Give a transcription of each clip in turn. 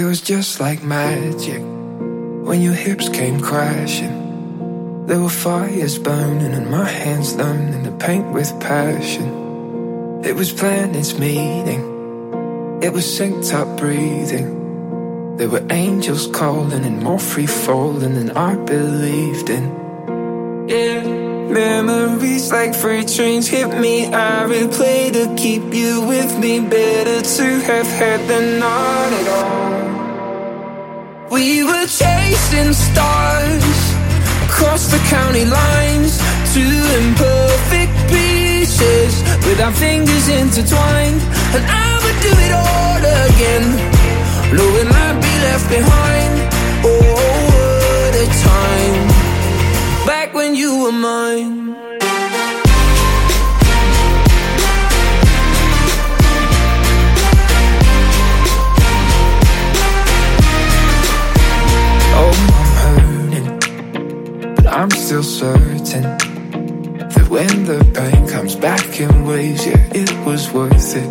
It was just like magic when your hips came crashing. There were fires burning and my hands learning to paint with passion. It was planets meeting. It was synced up breathing. There were angels calling and more free falling than I believed in. Yeah, memories like freight trains hit me. I replay to keep you with me. Better to have had than not at all. We were chasing stars across the county lines, two imperfect pieces with our fingers intertwined. And I would do it all again, knowing I'd be left behind. Oh, what a time back when you were mine. I'm still certain that when the pain comes back in waves, yeah, it was worth it.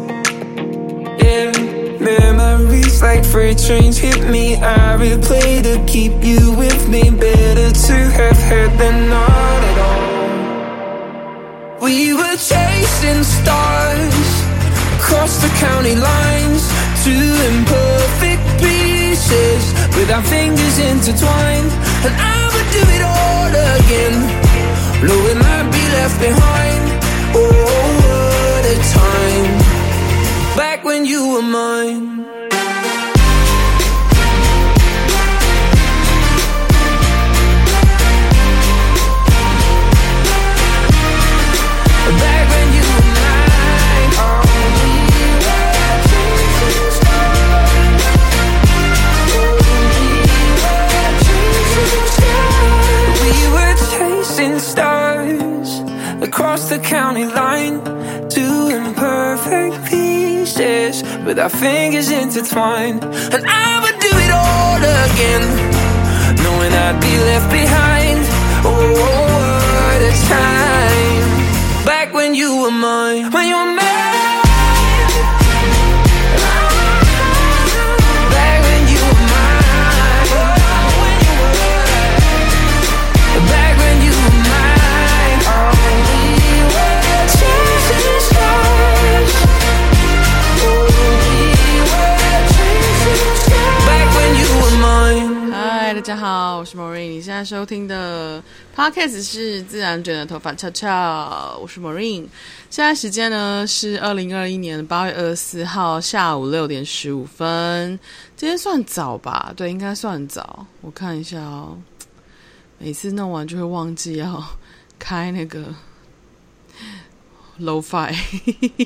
Yeah, memories like freight trains hit me. I replay to keep you with me. Better to have had than not at all. We were chasing stars across the county lines, two imperfect pieces with our fingers intertwined. And I would do it all again, knowing I'd be left behind. Oh, what a time back when you were mine. With our fingers intertwined. And I would do it all again, knowing I'd be left behind. Oh, what a time back when you were mine, when you were mine. 好，我是 Maureen。你现在收听的 Podcast 是自然卷的头发翘翘，我是 Maureen。现在时间呢是二零二一年八月二十四号下午六点十五分。今天算早吧？对，应该算早。我看一下哦，每次弄完就会忘记要开那个 Lo-Fi。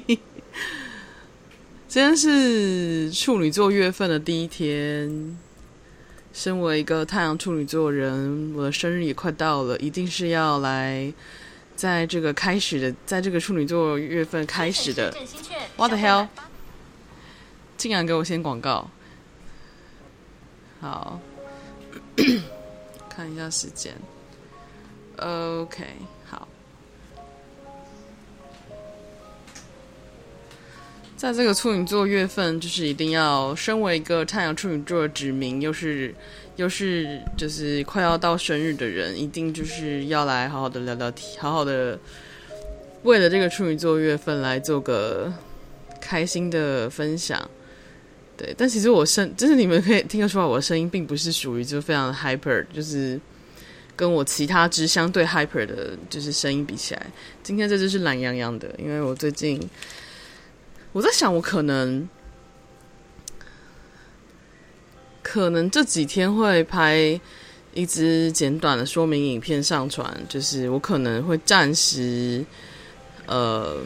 今天是处女座月份的第一天。身为一个太阳处女座人，我的生日也快到了，一定是要来在这个开始的，在这个处女座月份开始的。What the hell？竟然给我先广告。好，看一下时间。OK，在这个处女座月份，就是一定要身为一个太阳处女座的指明，又是又是就是快要到生日的人，一定就是要来好好的聊聊天，好好的为了这个处女座月份来做个开心的分享。对，但其实我声，就是你们可以听得出来，我的声音并不是属于就非常的 hyper，就是跟我其他支相对 hyper 的，就是声音比起来，今天这就是懒洋洋的，因为我最近。我在想，我可能可能这几天会拍一支简短的说明影片上传，就是我可能会暂时，呃，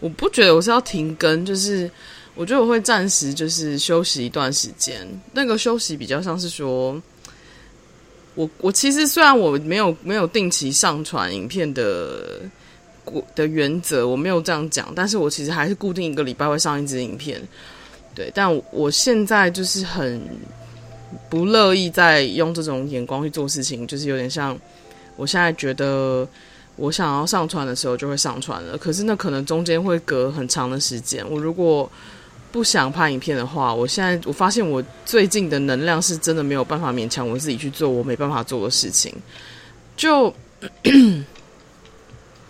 我不觉得我是要停更，就是我觉得我会暂时就是休息一段时间。那个休息比较像是说，我我其实虽然我没有没有定期上传影片的。的原则我没有这样讲，但是我其实还是固定一个礼拜会上一支影片，对。但我现在就是很不乐意再用这种眼光去做事情，就是有点像我现在觉得我想要上传的时候就会上传了，可是那可能中间会隔很长的时间。我如果不想拍影片的话，我现在我发现我最近的能量是真的没有办法勉强我自己去做我没办法做的事情。就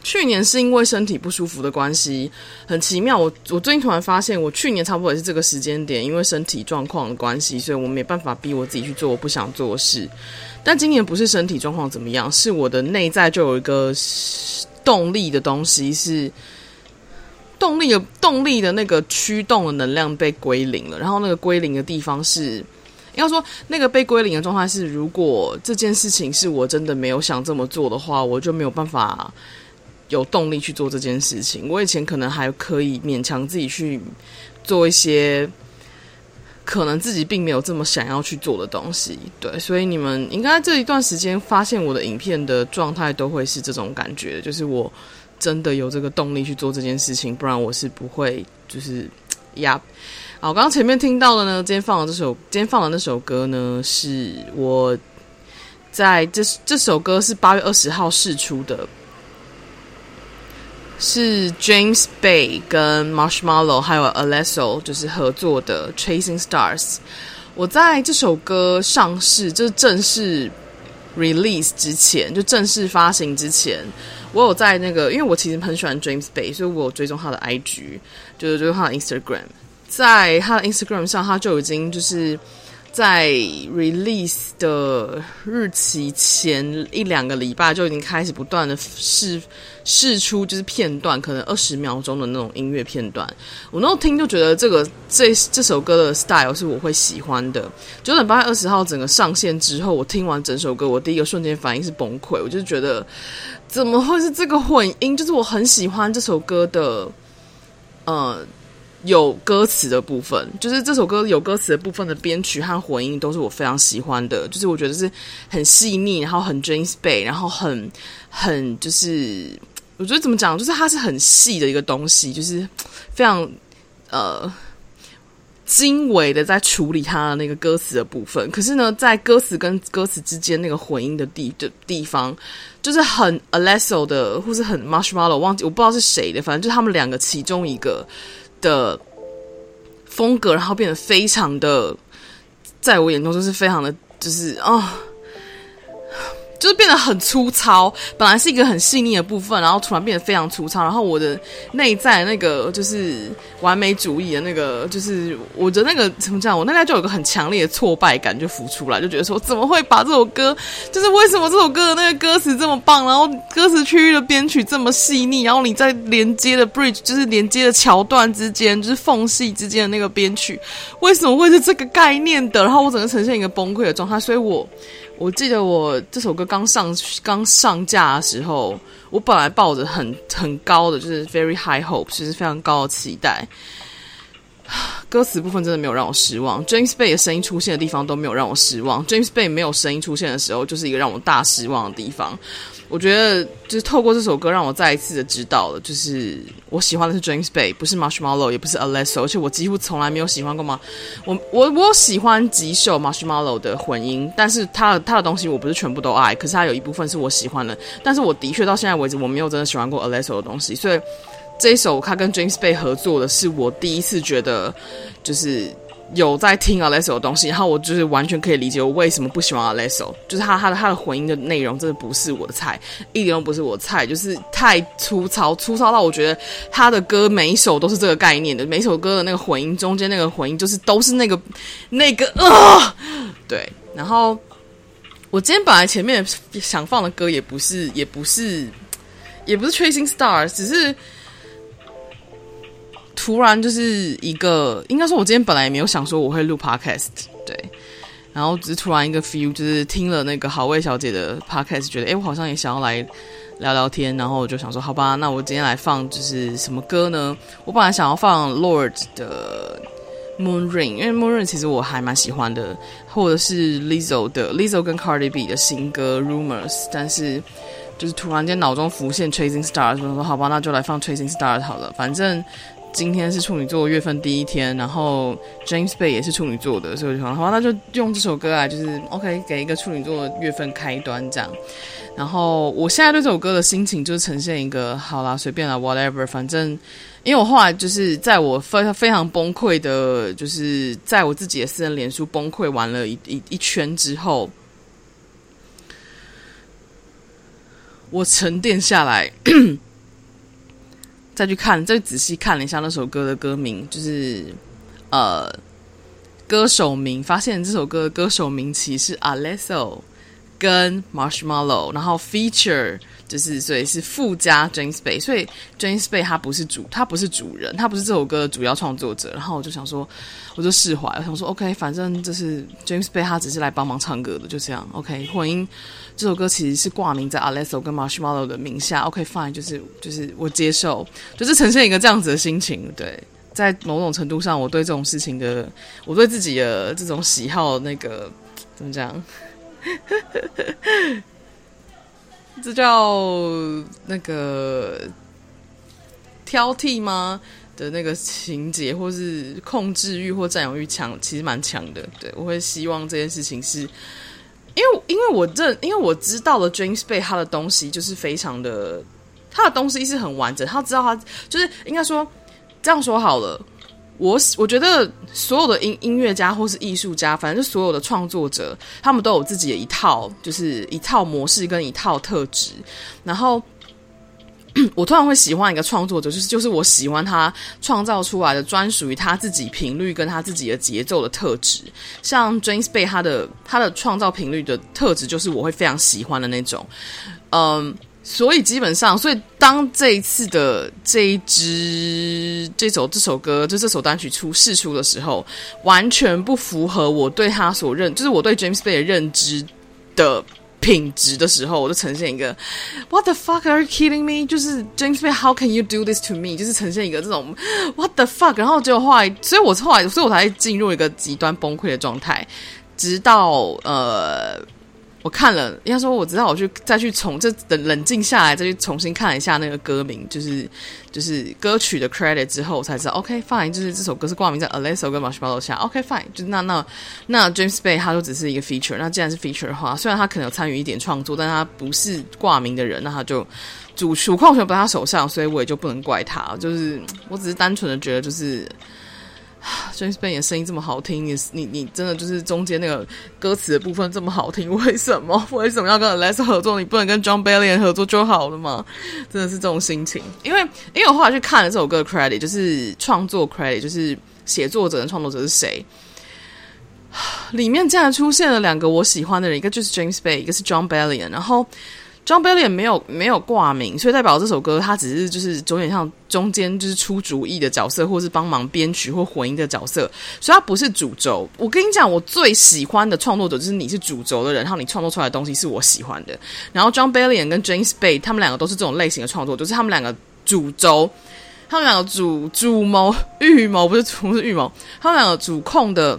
去年是因为身体不舒服的关系，很奇妙。我我最近突然发现，我去年差不多也是这个时间点，因为身体状况的关系，所以我没办法逼我自己去做我不想做的事。但今年不是身体状况怎么样，是我的内在就有一个动力的东西是。动力的动力的那个驱动的能量被归零了，然后那个归零的地方是，应该说那个被归零的状态是，如果这件事情是我真的没有想这么做的话，我就没有办法有动力去做这件事情。我以前可能还可以勉强自己去做一些可能自己并没有这么想要去做的东西，对，所以你们应该这一段时间发现我的影片的状态都会是这种感觉，就是我。真的有这个动力去做这件事情，不然我是不会就是呀。好，刚刚前面听到的呢，今天放的这首，今天放的那首歌呢，是我在这这首歌是八月二十号试出的，是 James Bay 跟 Marshmallow 还有 Alesso 就是合作的 Chasing Stars。我在这首歌上市，就是正式 release 之前，就正式发行之前。我有在那个，因为我其实很喜欢 James Bay，所以我有追踪他的 IG，就是追踪他的 Instagram，在他的 Instagram 上，他就已经就是在 release 的日期前一两个礼拜就已经开始不断的试试出就是片段，可能二十秒钟的那种音乐片段。我那时候听就觉得这个这这首歌的 style 是我会喜欢的。就等八月二十号整个上线之后，我听完整首歌，我第一个瞬间反应是崩溃，我就觉得。怎么会是这个混音？就是我很喜欢这首歌的，呃，有歌词的部分，就是这首歌有歌词的部分的编曲和混音都是我非常喜欢的。就是我觉得是很细腻，然后很 James Bay，然后很很就是我觉得怎么讲，就是它是很细的一个东西，就是非常呃。精微的在处理他的那个歌词的部分，可是呢，在歌词跟歌词之间那个混音的地的地方，就是很 Alesso 的，或是很 Marshmallow，忘记我不知道是谁的，反正就他们两个其中一个的风格，然后变得非常的，在我眼中就是非常的，就是啊。就是变得很粗糙，本来是一个很细腻的部分，然后突然变得非常粗糙。然后我的内在那个就是完美主义的那个，就是我的那个怎么讲？我内在就有个很强烈的挫败感就浮出来，就觉得说怎么会把这首歌，就是为什么这首歌的那个歌词这么棒，然后歌词区域的编曲这么细腻，然后你在连接的 bridge 就是连接的桥段之间，就是缝隙之间的那个编曲，为什么会是这个概念的？然后我整个呈现一个崩溃的状态，所以我。我记得我这首歌刚上刚上架的时候，我本来抱着很很高的，就是 very high hope，就是非常高的期待。歌词部分真的没有让我失望，James Bay 的声音出现的地方都没有让我失望。James Bay 没有声音出现的时候，就是一个让我大失望的地方。我觉得就是透过这首歌，让我再一次的知道了，就是我喜欢的是 James Bay，不是 Marshmallow，也不是 Alesso，而且我几乎从来没有喜欢过吗？我我我喜欢几首 Marshmallow 的混音，但是他他的东西我不是全部都爱，可是他有一部分是我喜欢的，但是我的确到现在为止我没有真的喜欢过 Alesso 的东西，所以这一首他跟 James Bay 合作的是我第一次觉得就是。有在听 Alesso 的东西，然后我就是完全可以理解我为什么不喜欢 Alesso，就是他他的他的混音的内容真的不是我的菜，一点都不是我的菜，就是太粗糙，粗糙到我觉得他的歌每一首都是这个概念的，每首歌的那个混音中间那个混音就是都是那个 那个啊，对。然后我今天本来前面想放的歌也不是也不是也不是 Tracing Stars，只是。突然就是一个，应该说，我今天本来也没有想说我会录 podcast，对，然后只是突然一个 feel，就是听了那个好味小姐的 podcast，觉得诶，我好像也想要来聊聊天，然后我就想说，好吧，那我今天来放就是什么歌呢？我本来想要放 Lord 的 Moon Ring，因为 Moon Ring 其实我还蛮喜欢的，或者是 Lizzo 的 Lizzo 跟 Cardi B 的新歌 Rumors，但是就是突然间脑中浮现 Chasing Stars，我说好吧，那就来放 Chasing Stars 好了，反正。今天是处女座月份第一天，然后 James Bay 也是处女座的，所以我就想，好，那就用这首歌啊，就是 OK 给一个处女座的月份开端这样。然后我现在对这首歌的心情就是呈现一个，好啦，随便啦，whatever，反正因为我后来就是在我非非常崩溃的，就是在我自己的私人脸书崩溃完了一一一圈之后，我沉淀下来。再去看，再仔细看了一下那首歌的歌名，就是呃，歌手名，发现这首歌的歌手名其实是 Alesso 跟 Marshmallow，然后 feature 就是所以是附加 James Bay，所以 James Bay 他不是主，他不是主人，他不是这首歌的主要创作者。然后我就想说，我就释怀，我想说 OK，反正就是 James Bay 他只是来帮忙唱歌的，就这样 OK，混音。这首歌其实是挂名在 Alesso 跟 Marshmallow 的名下，OK fine，就是就是我接受，就是呈现一个这样子的心情。对，在某种程度上，我对这种事情的，我对自己的这种喜好，那个怎么讲？呵呵呵这叫那个挑剔吗？的那个情节，或是控制欲或占有欲强，其实蛮强的。对，我会希望这件事情是。因为，因为我认，因为我知道了 James 被他的东西就是非常的，他的东西是很完整。他知道他就是应该说这样说好了。我我觉得所有的音音乐家或是艺术家，反正就所有的创作者，他们都有自己的一套，就是一套模式跟一套特质，然后。我突然会喜欢一个创作者，就是就是我喜欢他创造出来的专属于他自己频率跟他自己的节奏的特质。像 James Bay 他的他的创造频率的特质，就是我会非常喜欢的那种。嗯，所以基本上，所以当这一次的这一支这首这首歌，就这首单曲出释出的时候，完全不符合我对他所认，就是我对 James Bay 的认知的。品质的时候，我就呈现一个 What the fuck are you kidding me？就是 James Bay，How can you do this to me？就是呈现一个这种 What the fuck？然后结果后来，所以我后来，所以我才进入一个极端崩溃的状态，直到呃。我看了，应该说我知道，我去再去重这等冷静下来，再去重新看一下那个歌名，就是就是歌曲的 credit 之后，我才知道 OK fine，就是这首歌是挂名在 Alesso 跟 Marshmello 下，OK fine，就那那那 James Bay 他就只是一个 feature，那既然是 feature 的话，虽然他可能有参与一点创作，但他不是挂名的人，那他就主主控权不在他手上，所以我也就不能怪他，就是我只是单纯的觉得就是。James Bay 的声音这么好听，你你你真的就是中间那个歌词的部分这么好听，为什么 为什么要跟 Les 合作？你不能跟 John Bellion 合作就好了吗？真的是这种心情。因为因为我后来去看了这首歌 credit，就是创作 credit，就是写作者跟创作者是谁，里面竟然出现了两个我喜欢的人，一个就是 James Bay，一个是 John Bellion，然后。John Bellion 没有没有挂名，所以代表这首歌他只是就是有点像中间就是出主意的角色，或是帮忙编曲或混音的角色，所以他不是主轴。我跟你讲，我最喜欢的创作者就是你是主轴的人，然后你创作出来的东西是我喜欢的。然后 John Bellion 跟 James Bay 他们两个都是这种类型的创作，就是他们两个主轴，他们两个主主谋预谋不是主是预谋，他们两个主控的。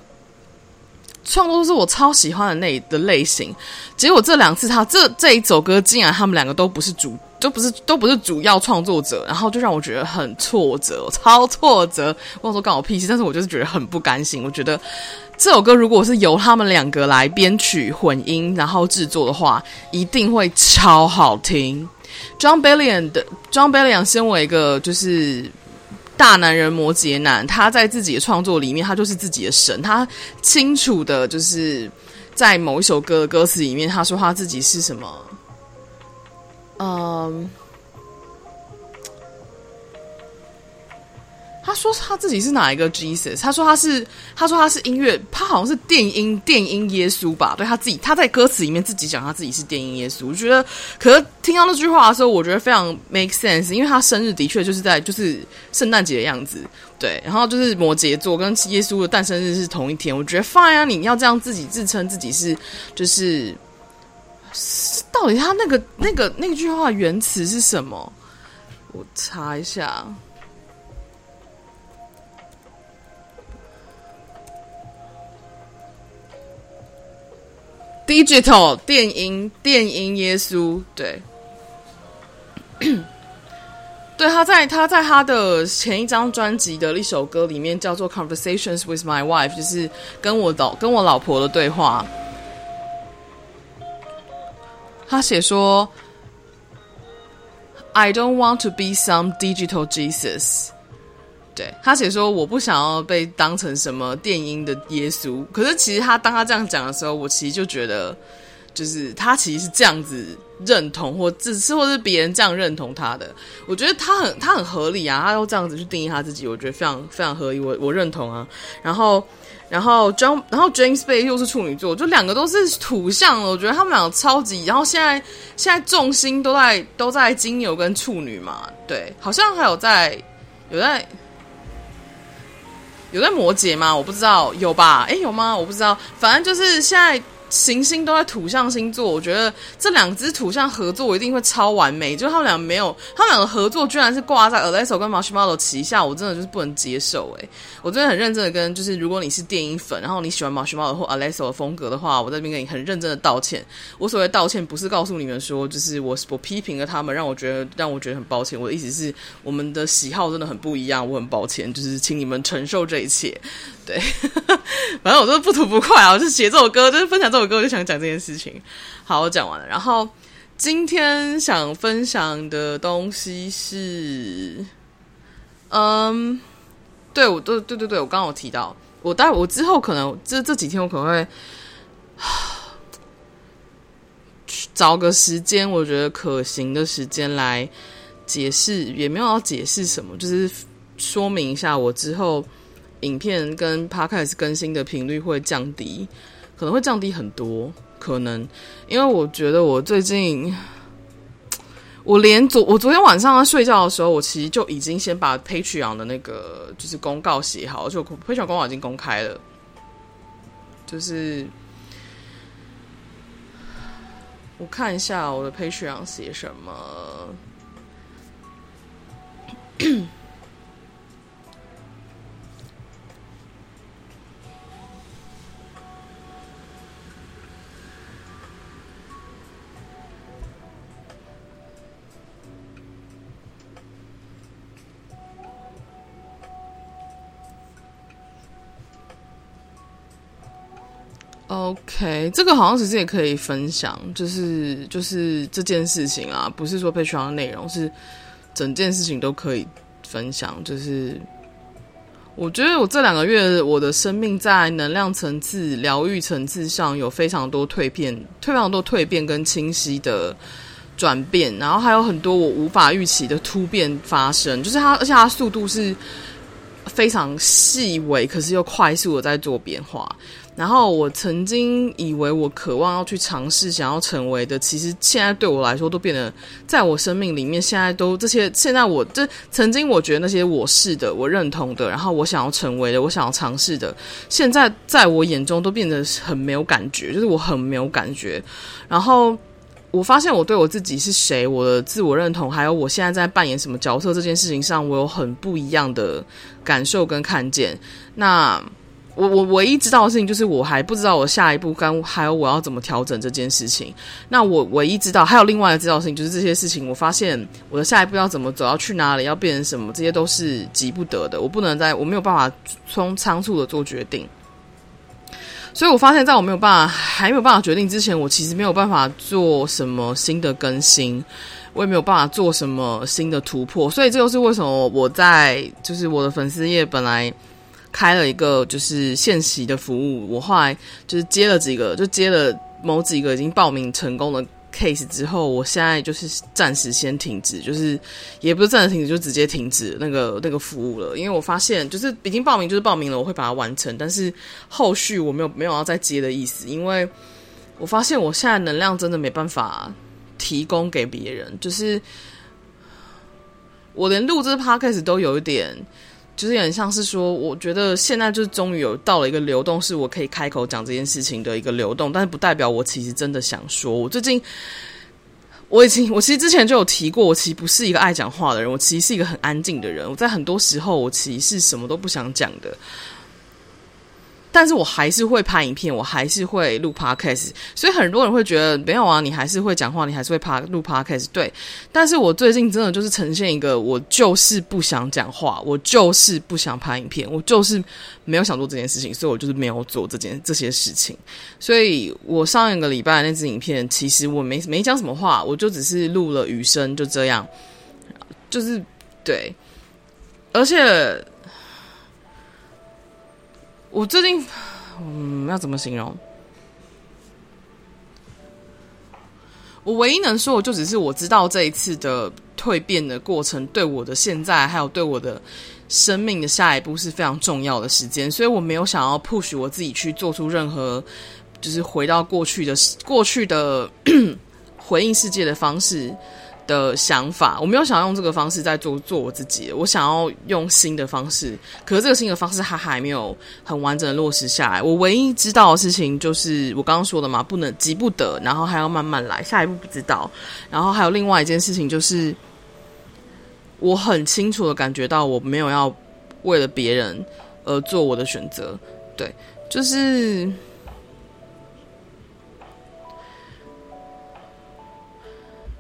创作都是我超喜欢的那的类型，结果这两次他这这一首歌竟然他们两个都不是主，都不是都不是主要创作者，然后就让我觉得很挫折，超挫折。我说干我屁事，但是我就是觉得很不甘心。我觉得这首歌如果是由他们两个来编曲、混音，然后制作的话，一定会超好听。John Bellion 的 John Bellion 身为一个就是。大男人摩羯男，他在自己的创作里面，他就是自己的神。他清楚的，就是在某一首歌的歌词里面，他说他自己是什么，嗯。他说他自己是哪一个 Jesus？他说他是，他说他是音乐，他好像是电音电音耶稣吧？对他自己，他在歌词里面自己讲他自己是电音耶稣。我觉得，可是听到那句话的时候，我觉得非常 make sense，因为他生日的确就是在就是圣诞节的样子，对，然后就是摩羯座跟耶稣的诞生日是同一天。我觉得 fine 啊，你要这样自己自称自己是，就是到底他那个那个那句话原词是什么？我查一下。Digital 电音电音耶稣，对，对，他在他在他的前一张专辑的一首歌里面叫做《Conversations with My Wife》，就是跟我老跟我老婆的对话。他写说：“I don't want to be some digital Jesus。”对，他写说：“我不想要被当成什么电音的耶稣。”可是其实他当他这样讲的时候，我其实就觉得。就是他其实是这样子认同，或只是或是别人这样认同他的。我觉得他很他很合理啊，他都这样子去定义他自己，我觉得非常非常合理，我我认同啊。然后然后 John 然后 James Bay 又是处女座，就两个都是土象了。我觉得他们两个超级。然后现在现在重心都在都在金牛跟处女嘛，对，好像还有在有在有在摩羯吗？我不知道，有吧？诶，有吗？我不知道，反正就是现在。行星都在土象星座，我觉得这两只土象合作我一定会超完美。就他们俩没有，他们两个合作居然是挂在 Alesso 跟 Marshmallow 旗下，我真的就是不能接受诶，我真的很认真的跟，就是如果你是电音粉，然后你喜欢 Marshmallow 或 Alesso 的风格的话，我在这边跟你很认真的道歉。我所谓道歉不是告诉你们说，就是我我批评了他们，让我觉得让我觉得很抱歉。我的意思是，我们的喜好真的很不一样，我很抱歉，就是请你们承受这一切。对，反正我都不吐不快啊！我就写这首歌，就是分享这首歌，我就想讲这件事情。好，我讲完了。然后今天想分享的东西是，嗯，对，我对对对对，我刚刚有提到，我待会我之后可能这这几天我可能会找个时间，我觉得可行的时间来解释，也没有要解释什么，就是说明一下我之后。影片跟 Podcast 更新的频率会降低，可能会降低很多，可能因为我觉得我最近，我连昨我昨天晚上睡觉的时候，我其实就已经先把 Patreon 的那个就是公告写好，就 Patreon 公告已经公开了，就是我看一下我的 Patreon 写什么。这个好像其实也可以分享，就是就是这件事情啊，不是说 Patreon 的内容，是整件事情都可以分享。就是我觉得我这两个月我的生命在能量层次、疗愈层次上有非常多蜕变，非常多蜕变跟清晰的转变，然后还有很多我无法预期的突变发生，就是它，而且它速度是非常细微，可是又快速的在做变化。然后我曾经以为我渴望要去尝试、想要成为的，其实现在对我来说都变得，在我生命里面，现在都这些。现在我这曾经我觉得那些我是的、我认同的，然后我想要成为的、我想要尝试的，现在在我眼中都变得很没有感觉，就是我很没有感觉。然后我发现我对我自己是谁、我的自我认同，还有我现在在扮演什么角色这件事情上，我有很不一样的感受跟看见。那。我我唯一知道的事情就是我还不知道我下一步跟还有我要怎么调整这件事情。那我唯一知道还有另外的知道的事情就是这些事情，我发现我的下一步要怎么走，要去哪里，要变成什么，这些都是急不得的。我不能在我没有办法从仓促的做决定，所以我发现在我没有办法还没有办法决定之前，我其实没有办法做什么新的更新，我也没有办法做什么新的突破。所以这就是为什么我在就是我的粉丝页本来。开了一个就是现实的服务，我后来就是接了几个，就接了某几个已经报名成功的 case 之后，我现在就是暂时先停止，就是也不是暂时停止，就直接停止那个那个服务了。因为我发现就是已经报名就是报名了，我会把它完成，但是后续我没有没有要再接的意思，因为我发现我现在能量真的没办法提供给别人，就是我连录这 podcast 都有一点。就是很像是说，我觉得现在就是终于有到了一个流动，是我可以开口讲这件事情的一个流动，但是不代表我其实真的想说。我最近我已经，我其实之前就有提过，我其实不是一个爱讲话的人，我其实是一个很安静的人。我在很多时候，我其实是什么都不想讲的。但是我还是会拍影片，我还是会录 podcast。所以很多人会觉得没有啊，你还是会讲话，你还是会拍录 podcast。对，但是我最近真的就是呈现一个，我就是不想讲话，我就是不想拍影片，我就是没有想做这件事情，所以我就是没有做这件这些事情。所以我上一个礼拜那支影片，其实我没没讲什么话，我就只是录了雨声，就这样，就是对，而且。我最近，嗯，要怎么形容？我唯一能说的，就只是我知道这一次的蜕变的过程，对我的现在，还有对我的生命的下一步是非常重要的时间，所以我没有想要 push 我自己去做出任何，就是回到过去的过去的回应世界的方式。的想法，我没有想要用这个方式在做做我自己，我想要用新的方式，可是这个新的方式它还没有很完整的落实下来。我唯一知道的事情就是我刚刚说的嘛，不能急不得，然后还要慢慢来，下一步不知道。然后还有另外一件事情就是，我很清楚的感觉到我没有要为了别人而做我的选择，对，就是。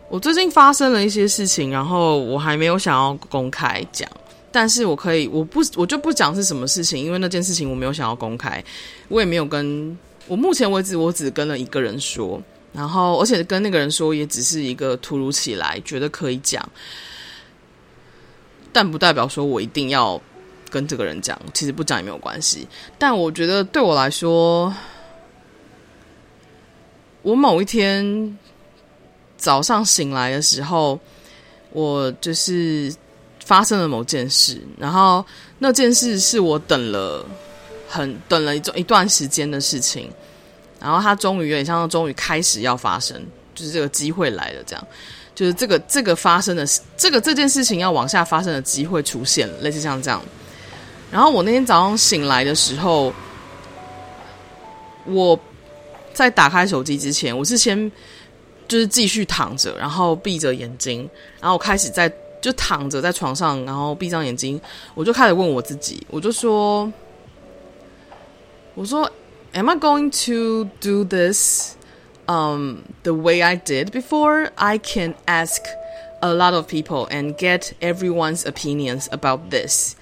我最近发生了一些事情，然后我还没有想要公开讲，但是我可以，我不，我就不讲是什么事情，因为那件事情我没有想要公开，我也没有跟，我目前为止我只跟了一个人说，然后而且跟那个人说也只是一个突如其来觉得可以讲，但不代表说我一定要跟这个人讲，其实不讲也没有关系，但我觉得对我来说，我某一天。早上醒来的时候，我就是发生了某件事，然后那件事是我等了很等了一段一段时间的事情，然后它终于有点像终于开始要发生，就是这个机会来了，这样，就是这个这个发生的这个这件事情要往下发生的机会出现了，类似像这样。然后我那天早上醒来的时候，我在打开手机之前，我是先。就是继续躺着，然后闭着眼睛，然后我开始在就躺着在床上，然后闭上眼睛，我就开始问我自己，我就说，我说，Am I going to do this, um, the way I did before? I can ask a lot of people and get everyone's opinions about this,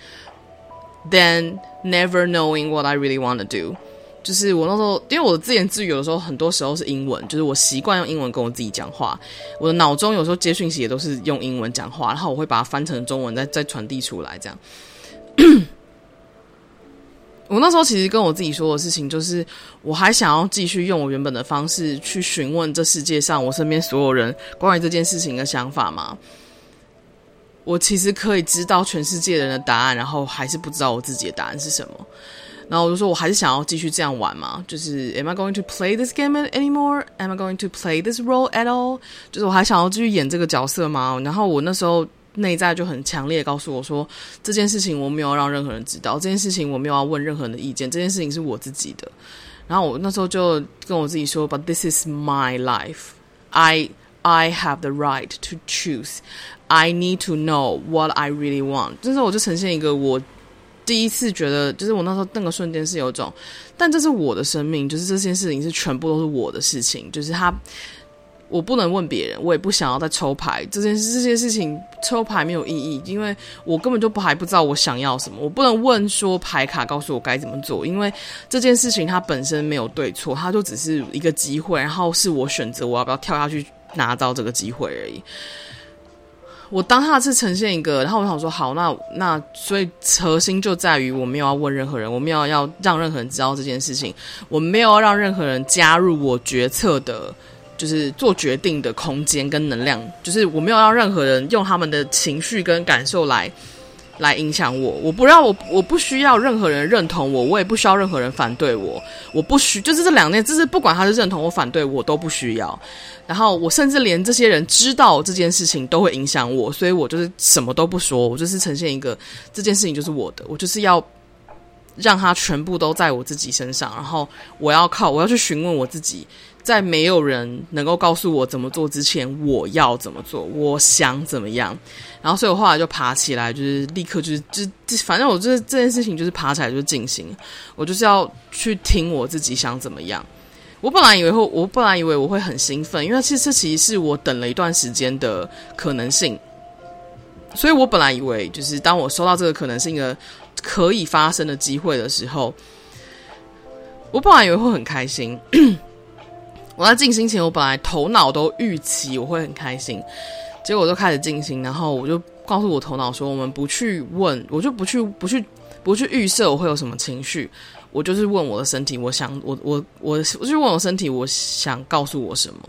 then never knowing what I really want to do. 就是我那时候，因为我自言自语有的时候，很多时候是英文，就是我习惯用英文跟我自己讲话。我的脑中有时候接讯息也都是用英文讲话，然后我会把它翻成中文再，再传递出来。这样，我那时候其实跟我自己说的事情，就是我还想要继续用我原本的方式去询问这世界上我身边所有人关于这件事情的想法吗？我其实可以知道全世界人的答案，然后还是不知道我自己的答案是什么。然后我就说，我还是想要继续这样玩嘛。就是 Am I going to play this game anymore? Am I going to play this role at all? 就是我还想要继续演这个角色吗？然后我那时候内在就很强烈告诉我说，这件事情我没有让任何人知道，这件事情我没有要问任何人的意见，这件事情是我自己的。然后我那时候就跟我自己说，But this is my life. I I have the right to choose. I need to know what I really want. 就是我就呈现一个我。第一次觉得，就是我那时候那个瞬间是有种，但这是我的生命，就是这件事情是全部都是我的事情，就是他，我不能问别人，我也不想要再抽牌，这件事这些事情抽牌没有意义，因为我根本就不还不知道我想要什么，我不能问说牌卡告诉我该怎么做，因为这件事情它本身没有对错，它就只是一个机会，然后是我选择我要不要跳下去拿到这个机会而已。我当下是呈现一个，然后我想说好，那那所以核心就在于我没有要问任何人，我没有要让任何人知道这件事情，我没有要让任何人加入我决策的，就是做决定的空间跟能量，就是我没有让任何人用他们的情绪跟感受来来影响我，我不让我我不需要任何人认同我，我也不需要任何人反对我，我不需就是这两件，就是不管他是认同我反对我都不需要。然后我甚至连这些人知道这件事情都会影响我，所以我就是什么都不说，我就是呈现一个这件事情就是我的，我就是要让他全部都在我自己身上，然后我要靠，我要去询问我自己，在没有人能够告诉我怎么做之前，我要怎么做，我想怎么样。然后，所以我后来就爬起来，就是立刻就是就，反正我这这件事情就是爬起来就进行，我就是要去听我自己想怎么样。我本来以为会，我本来以为我会很兴奋，因为其实这其实是我等了一段时间的可能性。所以我本来以为，就是当我收到这个可能性的可以发生的机会的时候，我本来以为会很开心。我在进行前，我本来头脑都预期我会很开心，结果我就开始进行，然后我就告诉我头脑说：“我们不去问，我就不去，不去，不去预设我会有什么情绪，我就是问我的身体，我想，我我我，我就问我身体，我想告诉我什么。”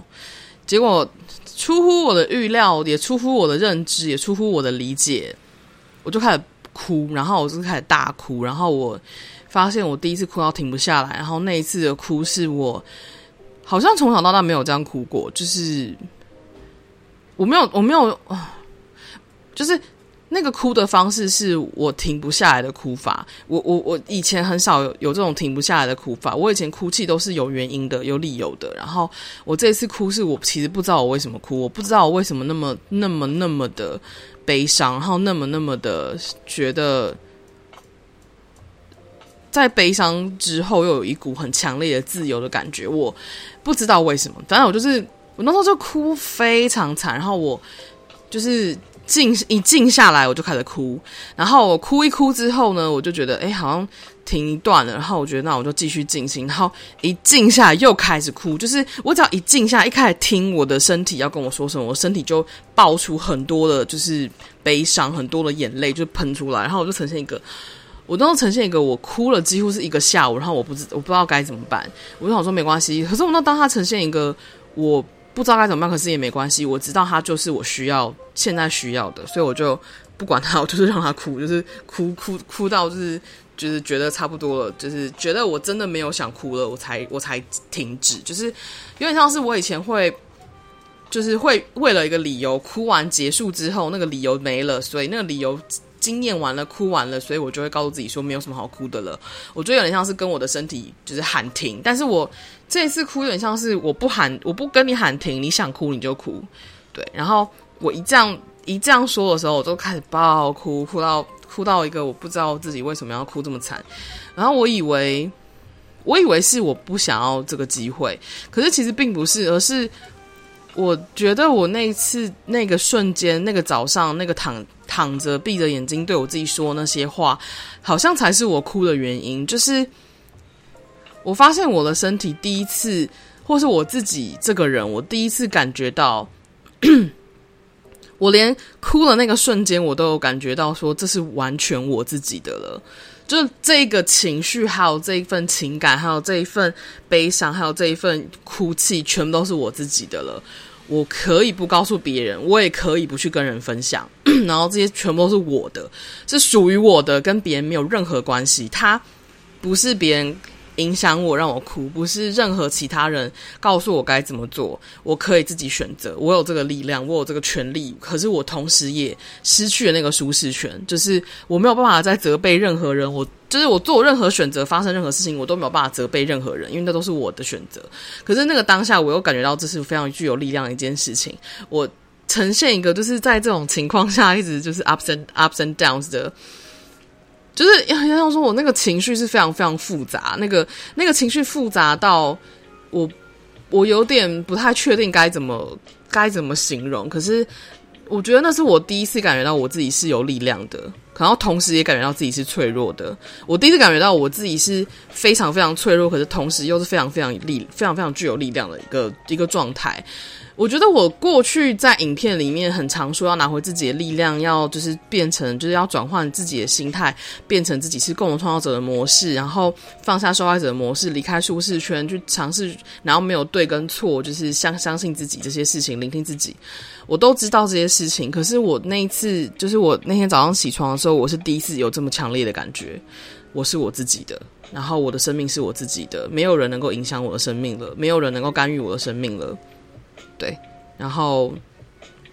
结果。出乎我的预料，也出乎我的认知，也出乎我的理解，我就开始哭，然后我就开始大哭，然后我发现我第一次哭到停不下来，然后那一次的哭是我好像从小到大没有这样哭过，就是我没有，我没有啊，就是。那个哭的方式是我停不下来的哭法。我我我以前很少有有这种停不下来的哭法。我以前哭泣都是有原因的，有理由的。然后我这次哭是我其实不知道我为什么哭，我不知道我为什么那么那么那么的悲伤，然后那么那么的觉得在悲伤之后又有一股很强烈的自由的感觉。我不知道为什么，反正我就是我那时候就哭非常惨，然后我就是。静一静下来，我就开始哭。然后我哭一哭之后呢，我就觉得哎，好像停一段了。然后我觉得那我就继续进行。然后一静下来又开始哭，就是我只要一静下，一开始听我的身体要跟我说什么，我身体就爆出很多的，就是悲伤，很多的眼泪就喷出来。然后我就呈现一个，我当时呈现一个我哭了几乎是一个下午。然后我不知我不知道该怎么办，我就想说没关系。可是我那当他呈现一个我。不知道该怎么办，可是也没关系。我知道他就是我需要现在需要的，所以我就不管他，我就是让他哭，就是哭 哭哭到就是就是觉得差不多了，就是觉得我真的没有想哭了，我才我才停止。就是有点像是我以前会，就是会为了一个理由哭完结束之后，那个理由没了，所以那个理由。经验完了，哭完了，所以我就会告诉自己说，没有什么好哭的了。我觉得有点像是跟我的身体就是喊停，但是我这一次哭有点像是我不喊，我不跟你喊停，你想哭你就哭，对。然后我一这样一这样说的时候，我就开始爆哭，哭到哭到一个我不知道自己为什么要哭这么惨。然后我以为我以为是我不想要这个机会，可是其实并不是，而是。我觉得我那一次那个瞬间，那个早上，那个躺躺着闭着眼睛对我自己说那些话，好像才是我哭的原因。就是我发现我的身体第一次，或是我自己这个人，我第一次感觉到，我连哭的那个瞬间，我都有感觉到说，这是完全我自己的了。就这个情绪，还有这一份情感，还有这一份悲伤，还有这一份哭泣，全部都是我自己的了。我可以不告诉别人，我也可以不去跟人分享，然后这些全部都是我的，是属于我的，跟别人没有任何关系。它不是别人。影响我，让我哭，不是任何其他人告诉我该怎么做，我可以自己选择，我有这个力量，我有这个权利。可是我同时也失去了那个舒适圈，就是我没有办法再责备任何人。我就是我做任何选择，发生任何事情，我都没有办法责备任何人，因为那都是我的选择。可是那个当下，我又感觉到这是非常具有力量的一件事情。我呈现一个，就是在这种情况下，一直就是 ups and ups and downs 的。就是要要说，我那个情绪是非常非常复杂，那个那个情绪复杂到我我有点不太确定该怎么该怎么形容。可是我觉得那是我第一次感觉到我自己是有力量的，然后同时也感觉到自己是脆弱的。我第一次感觉到我自己是非常非常脆弱，可是同时又是非常非常力非常非常具有力量的一个一个状态。我觉得我过去在影片里面很常说要拿回自己的力量，要就是变成就是要转换自己的心态，变成自己是共同创造者的模式，然后放下受害者的模式，离开舒适圈，去尝试，然后没有对跟错，就是相相信自己这些事情，聆听自己。我都知道这些事情，可是我那一次就是我那天早上起床的时，我是第一次有这么强烈的感觉，我是我自己的，然后我的生命是我自己的，没有人能够影响我的生命了，没有人能够干预我的生命了。对，然后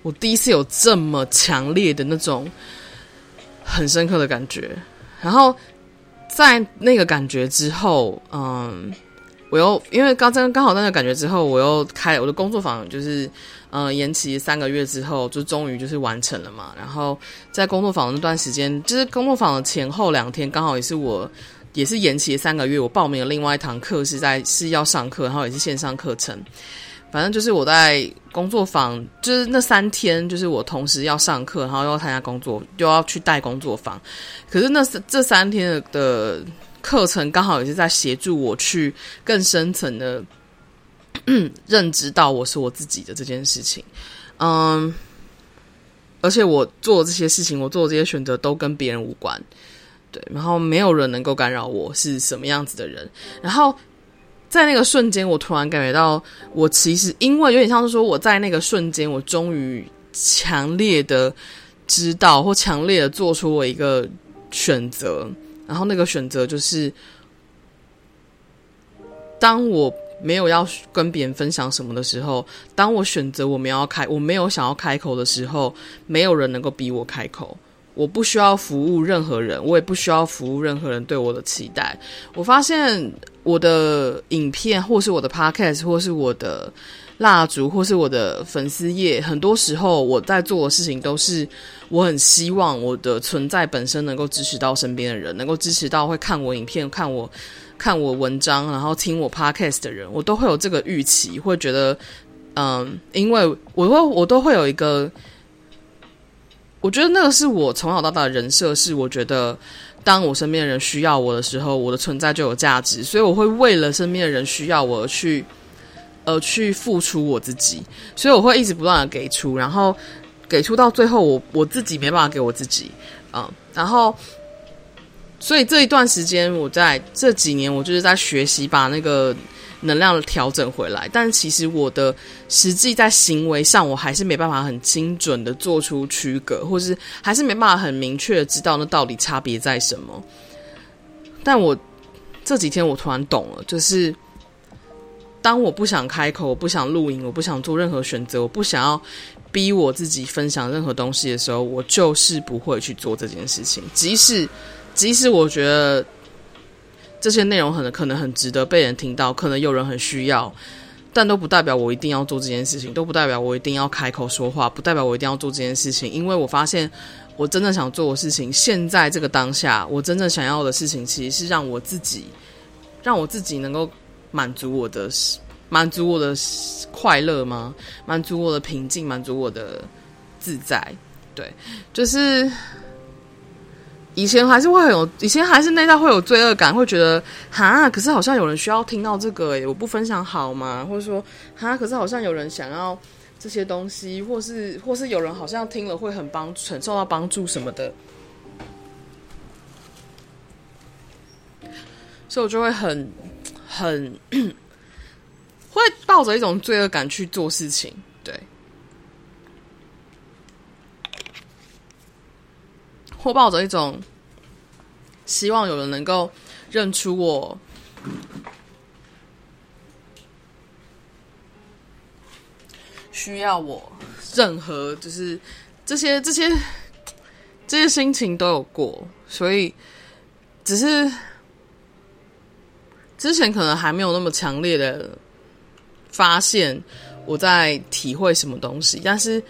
我第一次有这么强烈的那种很深刻的感觉，然后在那个感觉之后，嗯，我又因为刚刚刚好那个感觉之后，我又开我的工作坊，就是嗯延期三个月之后，就终于就是完成了嘛。然后在工作坊的那段时间，就是工作坊的前后两天，刚好也是我也是延期三个月，我报名了另外一堂课是在是要上课，然后也是线上课程。反正就是我在工作坊，就是那三天，就是我同时要上课，然后又要参加工作，又要去带工作坊。可是那这三天的课程刚好也是在协助我去更深层的 认知到我是我自己的这件事情。嗯，而且我做这些事情，我做这些选择都跟别人无关，对，然后没有人能够干扰我是什么样子的人，然后。在那个瞬间，我突然感觉到，我其实因为有点像是说，我在那个瞬间，我终于强烈的知道或强烈的做出我一个选择，然后那个选择就是，当我没有要跟别人分享什么的时候，当我选择我们要开，我没有想要开口的时候，没有人能够逼我开口。我不需要服务任何人，我也不需要服务任何人对我的期待。我发现我的影片，或是我的 podcast，或是我的蜡烛，或是我的粉丝页，很多时候我在做的事情都是我很希望我的存在本身能够支持到身边的人，能够支持到会看我影片、看我看我文章，然后听我 podcast 的人，我都会有这个预期，会觉得，嗯，因为我会我都会有一个。我觉得那个是我从小到大的人设，是我觉得当我身边的人需要我的时候，我的存在就有价值，所以我会为了身边的人需要我而去，而去付出我自己，所以我会一直不断的给出，然后给出到最后我，我我自己没办法给我自己，嗯，然后，所以这一段时间，我在这几年，我就是在学习把那个。能量调整回来，但其实我的实际在行为上，我还是没办法很精准的做出区隔，或是还是没办法很明确的知道那到底差别在什么。但我这几天我突然懂了，就是当我不想开口，我不想录音，我不想做任何选择，我不想要逼我自己分享任何东西的时候，我就是不会去做这件事情，即使即使我觉得。这些内容很可能很值得被人听到，可能有人很需要，但都不代表我一定要做这件事情，都不代表我一定要开口说话，不代表我一定要做这件事情。因为我发现，我真正想做的事情，现在这个当下，我真正想要的事情，其实是让我自己，让我自己能够满足我的，满足我的快乐吗？满足我的平静，满足我的自在。对，就是。以前还是会很有，以前还是内在会有罪恶感，会觉得哈，可是好像有人需要听到这个，我不分享好吗？或者说哈，可是好像有人想要这些东西，或是或是有人好像听了会很帮，很受到帮助什么的，所以我就会很很 会抱着一种罪恶感去做事情，对。或抱着一种希望有人能够认出我，需要我，任何就是这些这些这些心情都有过，所以只是之前可能还没有那么强烈的发现我在体会什么东西，但是。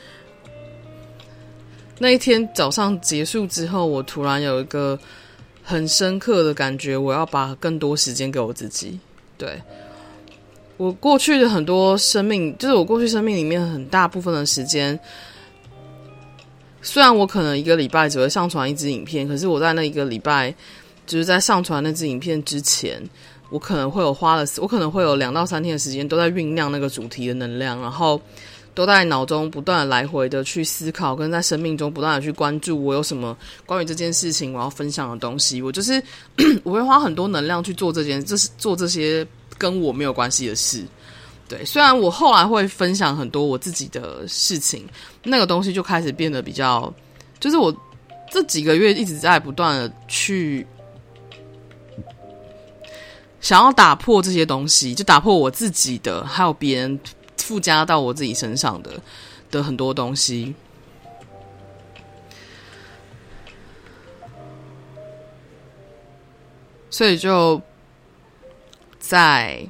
那一天早上结束之后，我突然有一个很深刻的感觉，我要把更多时间给我自己。对，我过去的很多生命，就是我过去生命里面很大部分的时间，虽然我可能一个礼拜只会上传一支影片，可是我在那一个礼拜，就是在上传那支影片之前，我可能会有花了，我可能会有两到三天的时间都在酝酿那个主题的能量，然后。都在脑中不断的来回的去思考，跟在生命中不断的去关注我有什么关于这件事情我要分享的东西。我就是 我会花很多能量去做这件，这是做这些跟我没有关系的事。对，虽然我后来会分享很多我自己的事情，那个东西就开始变得比较，就是我这几个月一直在不断的去想要打破这些东西，就打破我自己的，还有别人。附加到我自己身上的的很多东西，所以就在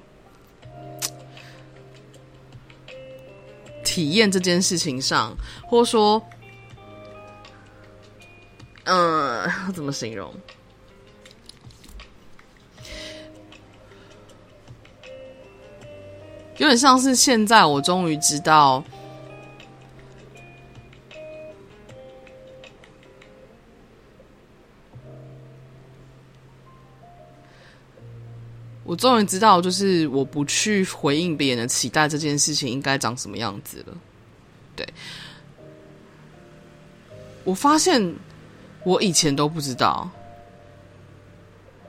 体验这件事情上，或说，嗯、怎么形容？有点像是现在，我终于知道。我终于知道，就是我不去回应别人的期待这件事情应该长什么样子了。对，我发现我以前都不知道，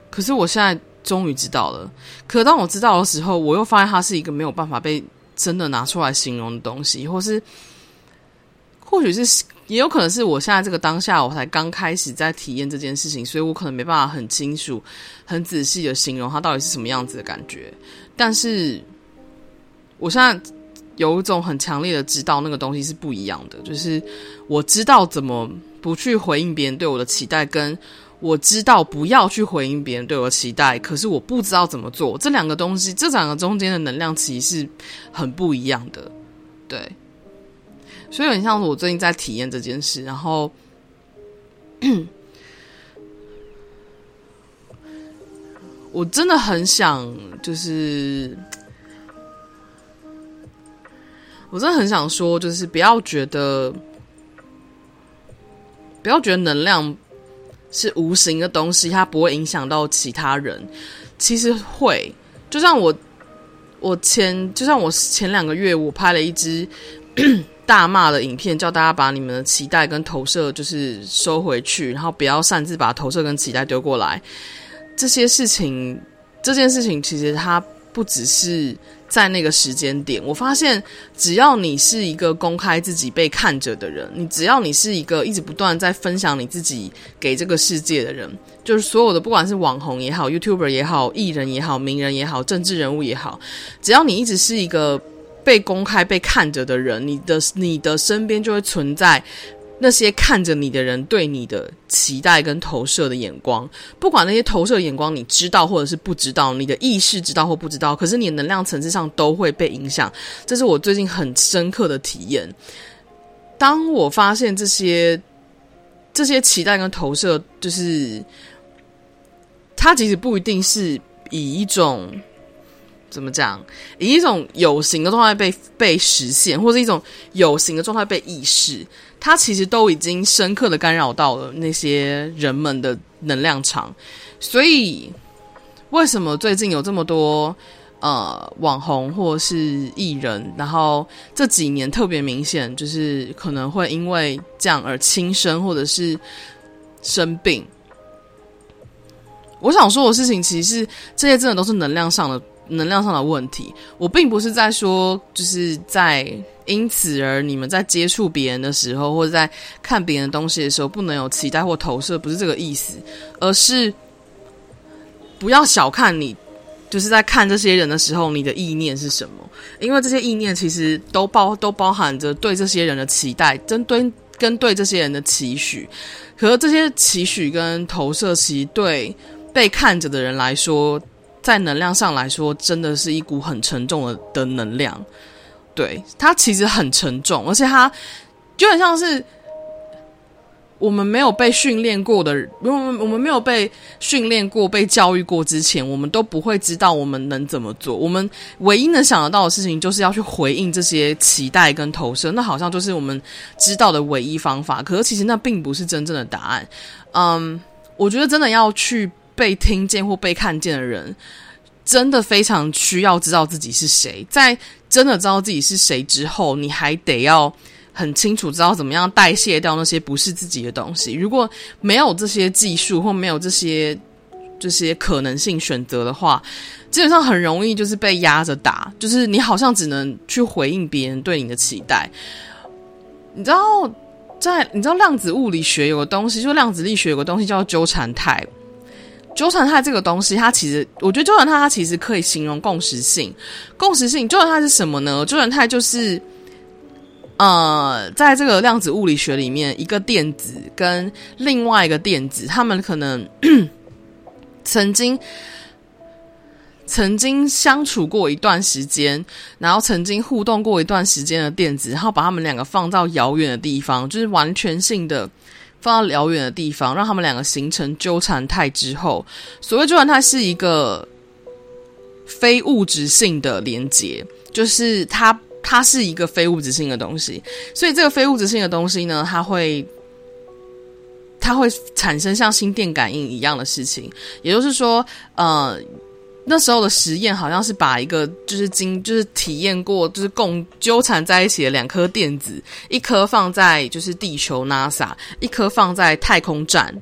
可是我现在终于知道了。可当我知道的时候，我又发现它是一个没有办法被真的拿出来形容的东西，或是或许是。也有可能是我现在这个当下，我才刚开始在体验这件事情，所以我可能没办法很清楚、很仔细的形容它到底是什么样子的感觉。但是，我现在有一种很强烈的知道那个东西是不一样的，就是我知道怎么不去回应别人对我的期待，跟我知道不要去回应别人对我的期待，可是我不知道怎么做。这两个东西，这两个中间的能量其实是很不一样的，对。所以很像我最近在体验这件事，然后我真的很想，就是 我真的很想说，就是不要觉得，不要觉得能量是无形的东西，它不会影响到其他人。其实会，就像我，我前，就像我前两个月，我拍了一支。大骂的影片，叫大家把你们的期待跟投射就是收回去，然后不要擅自把投射跟期待丢过来。这些事情，这件事情其实它不只是在那个时间点。我发现，只要你是一个公开自己被看着的人，你只要你是一个一直不断在分享你自己给这个世界的人，就是所有的不管是网红也好、YouTuber 也好、艺人也好、名人也好、政治人物也好，只要你一直是一个。被公开、被看着的人，你的你的身边就会存在那些看着你的人对你的期待跟投射的眼光。不管那些投射眼光你知道或者是不知道，你的意识知道或不知道，可是你能量层次上都会被影响。这是我最近很深刻的体验。当我发现这些这些期待跟投射，就是它其实不一定是以一种。怎么讲？以一种有形的状态被被实现，或者一种有形的状态被意识，它其实都已经深刻的干扰到了那些人们的能量场。所以，为什么最近有这么多呃网红或是艺人，然后这几年特别明显，就是可能会因为这样而轻生或者是生病？我想说的事情，其实这些真的都是能量上的。能量上的问题，我并不是在说，就是在因此而你们在接触别人的时候，或者在看别人的东西的时候，不能有期待或投射，不是这个意思，而是不要小看你，就是在看这些人的时候，你的意念是什么？因为这些意念其实都包都包含着对这些人的期待，针对跟对这些人的期许，可是这些期许跟投射，其实对被看着的人来说。在能量上来说，真的是一股很沉重的的能量。对，它其实很沉重，而且它就很像是我们没有被训练过的，我们我们没有被训练过、被教育过之前，我们都不会知道我们能怎么做。我们唯一能想得到的事情，就是要去回应这些期待跟投射。那好像就是我们知道的唯一方法。可是其实那并不是真正的答案。嗯，我觉得真的要去。被听见或被看见的人，真的非常需要知道自己是谁。在真的知道自己是谁之后，你还得要很清楚知道怎么样代谢掉那些不是自己的东西。如果没有这些技术或没有这些这些可能性选择的话，基本上很容易就是被压着打。就是你好像只能去回应别人对你的期待。你知道，在你知道量子物理学有个东西，就量子力学有个东西叫纠缠态。纠缠态这个东西，它其实，我觉得纠缠态它其实可以形容共识性。共识性，纠缠态是什么呢？纠缠态就是，呃，在这个量子物理学里面，一个电子跟另外一个电子，他们可能 曾经曾经相处过一段时间，然后曾经互动过一段时间的电子，然后把他们两个放到遥远的地方，就是完全性的放到遥远的地方，让他们两个形成纠缠态之后，所谓纠缠态是一个非物质性的连接，就是它它是一个非物质性的东西，所以这个非物质性的东西呢，它会。它会产生像心电感应一样的事情，也就是说，呃，那时候的实验好像是把一个就是经就是体验过就是共纠缠在一起的两颗电子，一颗放在就是地球 NASA，一颗放在太空站，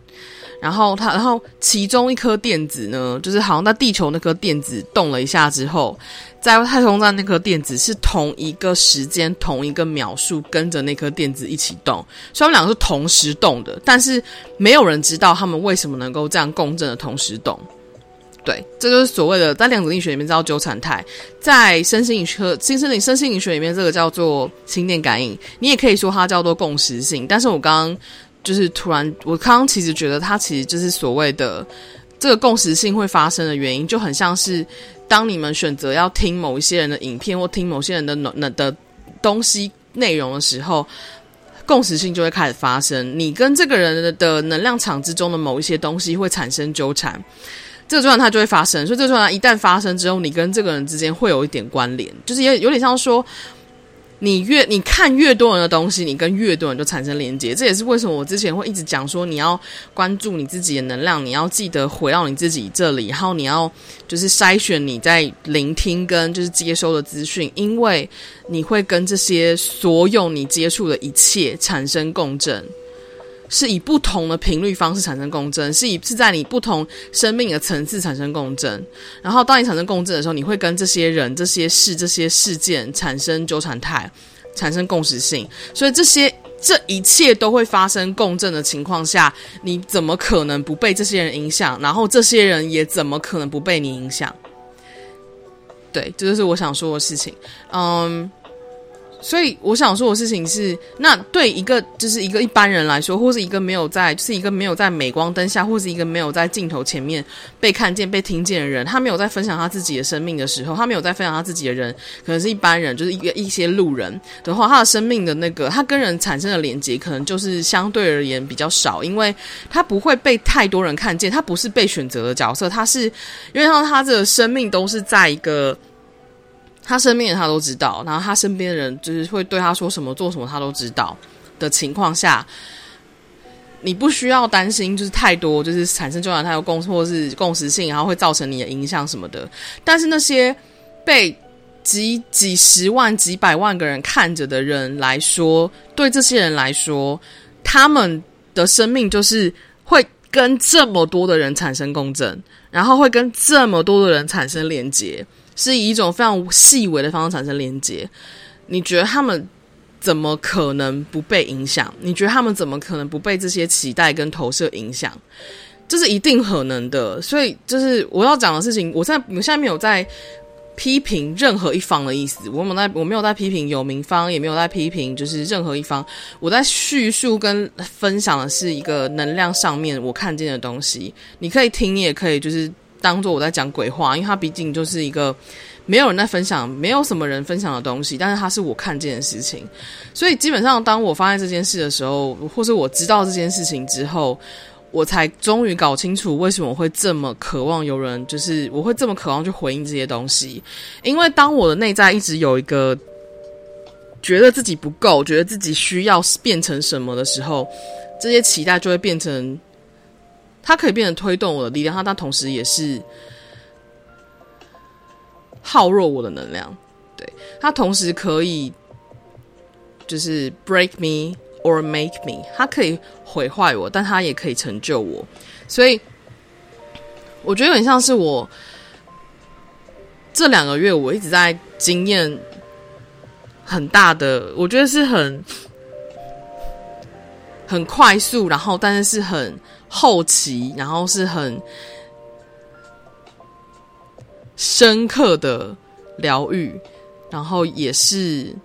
然后它然后其中一颗电子呢，就是好像在地球那颗电子动了一下之后。在太空站那颗电子是同一个时间、同一个秒数跟着那颗电子一起动，所以他们两个是同时动的，但是没有人知道他们为什么能够这样共振的同时动。对，这就是所谓的在量子力学里面叫纠缠态，在身心理学、新生理、身心理学里面这个叫做心电感应，你也可以说它叫做共识性。但是我刚刚就是突然，我刚刚其实觉得它其实就是所谓的这个共识性会发生的原因，就很像是。当你们选择要听某一些人的影片或听某些人的的的东西内容的时候，共识性就会开始发生。你跟这个人的能量场之中的某一些东西会产生纠缠，这个状态它就会发生。所以这个状态一旦发生之后，你跟这个人之间会有一点关联，就是也有点像说。你越你看越多人的东西，你跟越多人就产生连接。这也是为什么我之前会一直讲说，你要关注你自己的能量，你要记得回到你自己这里，然后你要就是筛选你在聆听跟就是接收的资讯，因为你会跟这些所有你接触的一切产生共振。是以不同的频率方式产生共振，是以是在你不同生命的层次产生共振。然后，当你产生共振的时候，你会跟这些人、这些事、这些事件产生纠缠态，产生共识性。所以，这些这一切都会发生共振的情况下，你怎么可能不被这些人影响？然后，这些人也怎么可能不被你影响？对，这就是我想说的事情。嗯。所以我想说的事情是，那对一个就是一个一般人来说，或是一个没有在，就是一个没有在镁光灯下，或是一个没有在镜头前面被看见、被听见的人，他没有在分享他自己的生命的时候，他没有在分享他自己的人，可能是一般人，就是一个一些路人的话，他的生命的那个他跟人产生的连接，可能就是相对而言比较少，因为他不会被太多人看见，他不是被选择的角色，他是因为他他的生命都是在一个。他身边的他都知道，然后他身边人就是会对他说什么、做什么，他都知道的情况下，你不需要担心，就是太多，就是产生重要他有共或是共识性，然后会造成你的影响什么的。但是那些被几几十万、几百万个人看着的人来说，对这些人来说，他们的生命就是会跟这么多的人产生共振，然后会跟这么多的人产生连接。是以一种非常细微的方式产生连接，你觉得他们怎么可能不被影响？你觉得他们怎么可能不被这些期待跟投射影响？这是一定可能的。所以，就是我要讲的事情，我在我现在没有在批评任何一方的意思，我没在，我没有在批评有名方，也没有在批评就是任何一方。我在叙述跟分享的是一个能量上面我看见的东西，你可以听，你也可以就是。当做我在讲鬼话，因为它毕竟就是一个没有人在分享，没有什么人分享的东西，但是它是我看见的事情，所以基本上当我发现这件事的时候，或是我知道这件事情之后，我才终于搞清楚为什么我会这么渴望有人，就是我会这么渴望去回应这些东西，因为当我的内在一直有一个觉得自己不够，觉得自己需要变成什么的时候，这些期待就会变成。它可以变成推动我的力量，它但同时也是耗弱我的能量。对，它同时可以就是 break me or make me，它可以毁坏我，但它也可以成就我。所以我觉得有点像是我这两个月我一直在经验很大的，我觉得是很很快速，然后但是是很。后期，然后是很深刻的疗愈，然后也是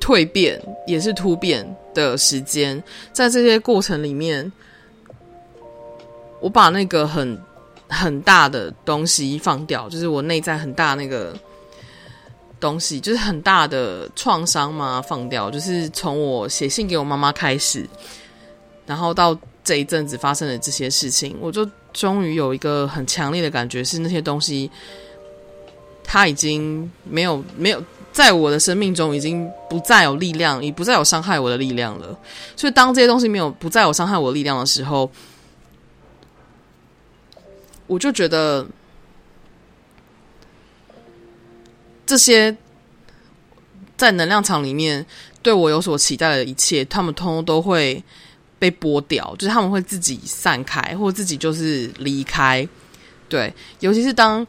蜕变，也是突变的时间。在这些过程里面，我把那个很很大的东西放掉，就是我内在很大那个东西，就是很大的创伤嘛，放掉。就是从我写信给我妈妈开始，然后到这一阵子发生的这些事情，我就终于有一个很强烈的感觉，是那些东西，它已经没有没有在我的生命中已经不再有力量，已不再有伤害我的力量了。所以当这些东西没有不再有伤害我的力量的时候，我就觉得，这些在能量场里面对我有所期待的一切，他们通通都会被剥掉，就是他们会自己散开，或自己就是离开。对，尤其是当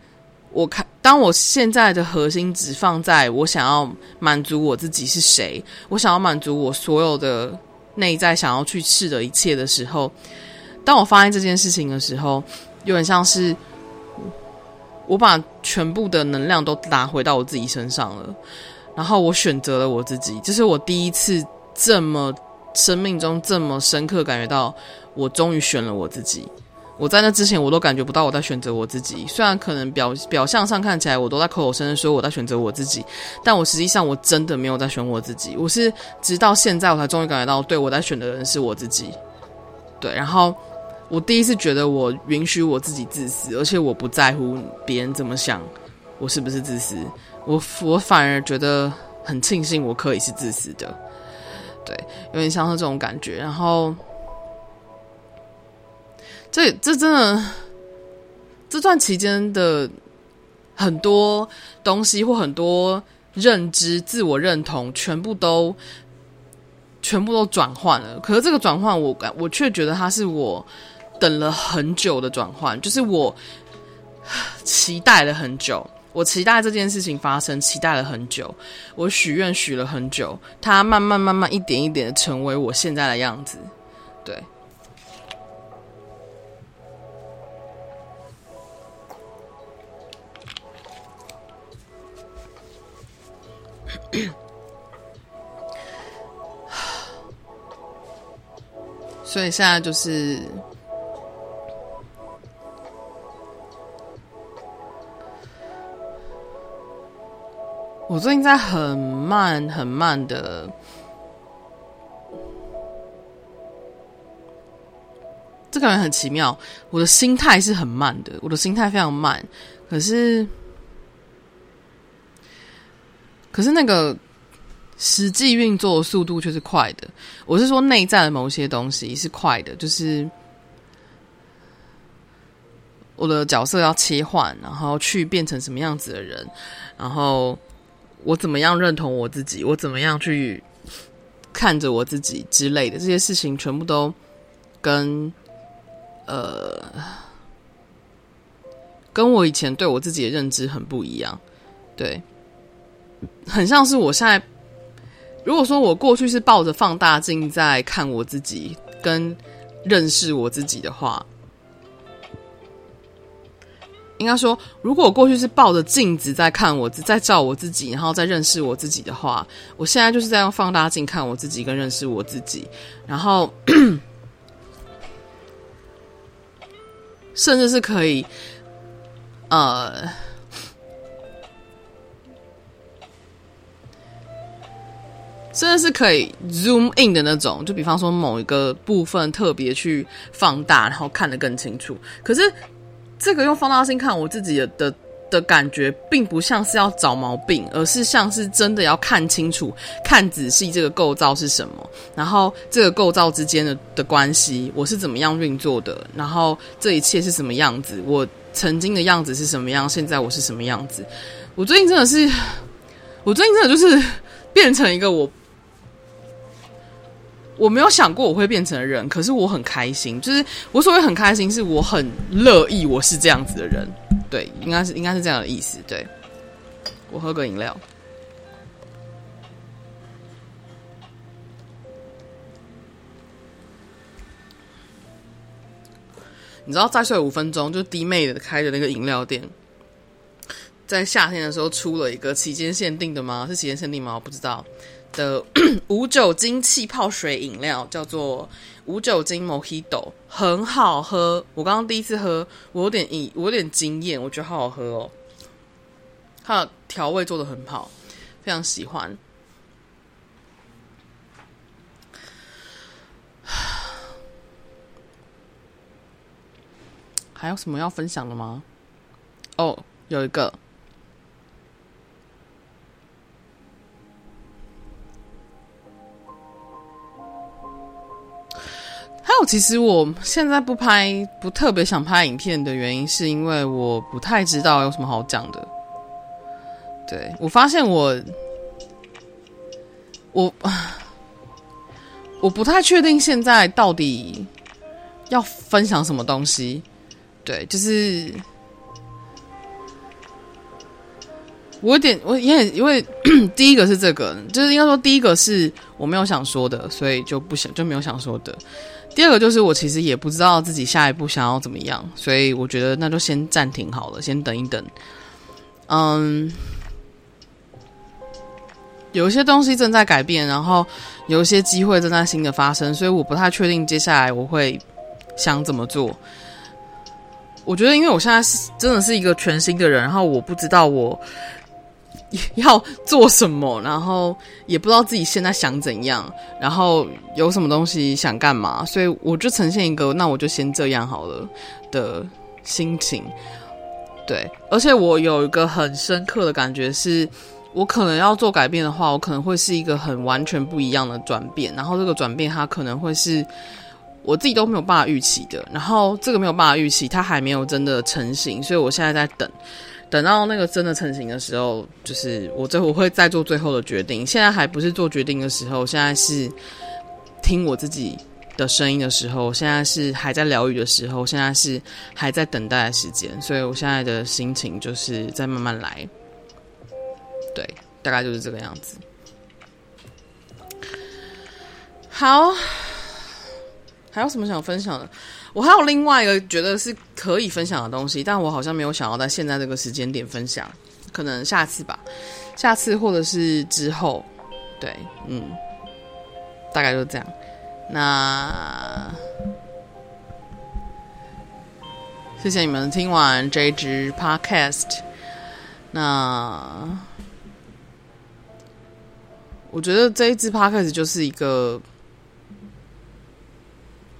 我看，当我现在的核心只放在我想要满足我自己是谁，我想要满足我所有的内在想要去试的一切的时候，当我发现这件事情的时候。有点像是我把全部的能量都拿回到我自己身上了，然后我选择了我自己。这是我第一次这么生命中这么深刻感觉到，我终于选了我自己。我在那之前我都感觉不到我在选择我自己，虽然可能表表象上看起来我都在口口声声说我在选择我自己，但我实际上我真的没有在选我自己。我是直到现在我才终于感觉到，对，我在选的人是我自己。对，然后。我第一次觉得我允许我自己自私，而且我不在乎别人怎么想，我是不是自私？我我反而觉得很庆幸我可以是自私的，对，有点像是这种感觉。然后，这这真的这段期间的很多东西或很多认知、自我认同，全部都全部都转换了。可是这个转换，我感我却觉得它是我。等了很久的转换，就是我 期待了很久，我期待这件事情发生，期待了很久，我许愿许了很久，它慢慢慢慢一点一点的成为我现在的样子，对。所以现在就是。我最近在很慢、很慢的，这个人很奇妙。我的心态是很慢的，我的心态非常慢。可是，可是那个实际运作速度却是快的。我是说，内在的某些东西是快的，就是我的角色要切换，然后去变成什么样子的人，然后。我怎么样认同我自己？我怎么样去看着我自己之类的这些事情，全部都跟呃，跟我以前对我自己的认知很不一样。对，很像是我现在，如果说我过去是抱着放大镜在看我自己，跟认识我自己的话。应该说，如果我过去是抱着镜子在看我自，在照我自己，然后再认识我自己的话，我现在就是在用放大镜看我自己，跟认识我自己，然后 甚至是可以，呃，甚至是可以 zoom in 的那种，就比方说某一个部分特别去放大，然后看得更清楚。可是。这个用放大镜看我自己的的的感觉，并不像是要找毛病，而是像是真的要看清楚、看仔细这个构造是什么，然后这个构造之间的的关系，我是怎么样运作的，然后这一切是什么样子，我曾经的样子是什么样，现在我是什么样子。我最近真的是，我最近真的就是变成一个我。我没有想过我会变成人，可是我很开心。就是我所谓很开心，是我很乐意我是这样子的人。对，应该是应该是这样的意思。对，我喝个饮料。你知道再睡五分钟，就弟妹的开的那个饮料店，在夏天的时候出了一个期间限定的吗？是期间限定吗？我不知道。的 无酒精气泡水饮料，叫做无酒精 Mojito，很好喝。我刚刚第一次喝，我有点惊，我有点惊艳，我觉得好好喝哦。它的调味做的很好，非常喜欢。还有什么要分享的吗？哦，有一个。还有，其实我现在不拍，不特别想拍影片的原因，是因为我不太知道有什么好讲的。对，我发现我，我，我不太确定现在到底要分享什么东西。对，就是我有点，我也因为 第一个是这个，就是应该说第一个是我没有想说的，所以就不想就没有想说的。第二个就是我其实也不知道自己下一步想要怎么样，所以我觉得那就先暂停好了，先等一等。嗯，有一些东西正在改变，然后有一些机会正在新的发生，所以我不太确定接下来我会想怎么做。我觉得，因为我现在是真的是一个全新的人，然后我不知道我 要做什么，然后也不知道自己现在想怎样，然后有什么东西想干嘛，所以我就呈现一个那我就先这样好了的心情。对，而且我有一个很深刻的感觉是，我可能要做改变的话，我可能会是一个很完全不一样的转变，然后这个转变它可能会是。我自己都没有办法预期的，然后这个没有办法预期，它还没有真的成型，所以我现在在等，等到那个真的成型的时候，就是我最后我会再做最后的决定。现在还不是做决定的时候，现在是听我自己的声音的时候，现在是还在疗愈的时候，现在是还在等待的时间，所以我现在的心情就是在慢慢来，对，大概就是这个样子。好。还有什么想分享的？我还有另外一个觉得是可以分享的东西，但我好像没有想要在现在这个时间点分享，可能下次吧，下次或者是之后，对，嗯，大概就这样。那谢谢你们听完这一支 podcast。那我觉得这一支 podcast 就是一个。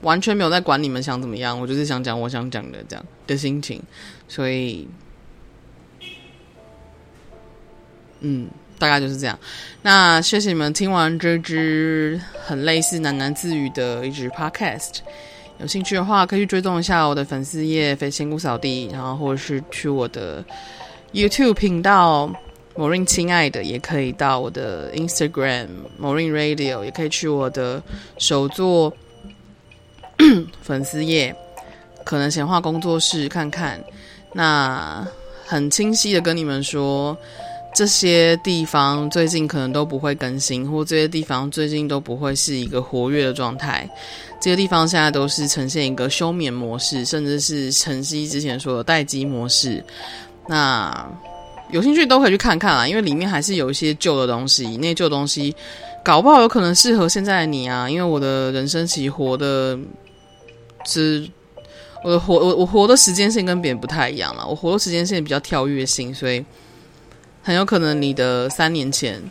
完全没有在管你们想怎么样，我就是想讲我想讲的这样的心情，所以，嗯，大概就是这样。那谢谢你们听完这支很类似喃喃自语的一支 podcast，有兴趣的话可以去追踪一下我的粉丝页“飞仙姑扫地”，然后或者是去我的 YouTube 频道 “Morin 亲爱的”，也可以到我的 Instagram “Morin Radio”，也可以去我的首作。粉丝页可能闲话工作室看看，那很清晰的跟你们说，这些地方最近可能都不会更新，或这些地方最近都不会是一个活跃的状态。这些地方现在都是呈现一个休眠模式，甚至是晨曦之前说的待机模式。那有兴趣都可以去看看啦，因为里面还是有一些旧的东西，那旧东西搞不好有可能适合现在的你啊。因为我的人生其实活的。是，我活我我活的时间线跟别人不太一样了。我活的时间线比较跳跃性，所以很有可能你的三年前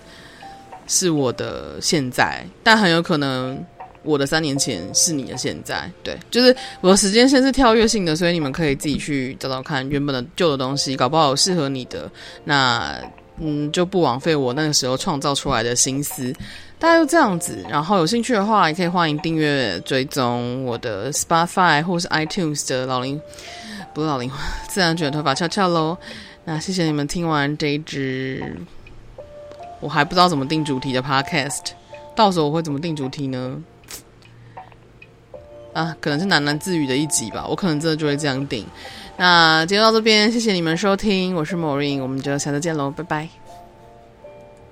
是我的现在，但很有可能我的三年前是你的现在。对，就是我的时间线是跳跃性的，所以你们可以自己去找找看原本的旧的东西，搞不好适合你的，那嗯就不枉费我那个时候创造出来的心思。大概就这样子，然后有兴趣的话，也可以欢迎订阅、追踪我的 Spotify 或是 iTunes 的老林，不是老龄，自然卷头发翘翘喽。那谢谢你们听完这一支，我还不知道怎么定主题的 Podcast，到时候我会怎么定主题呢？啊，可能是喃喃自语的一集吧，我可能真的就会这样定。那今天到这边，谢谢你们收听，我是 Morin，我们就下次见喽，拜拜。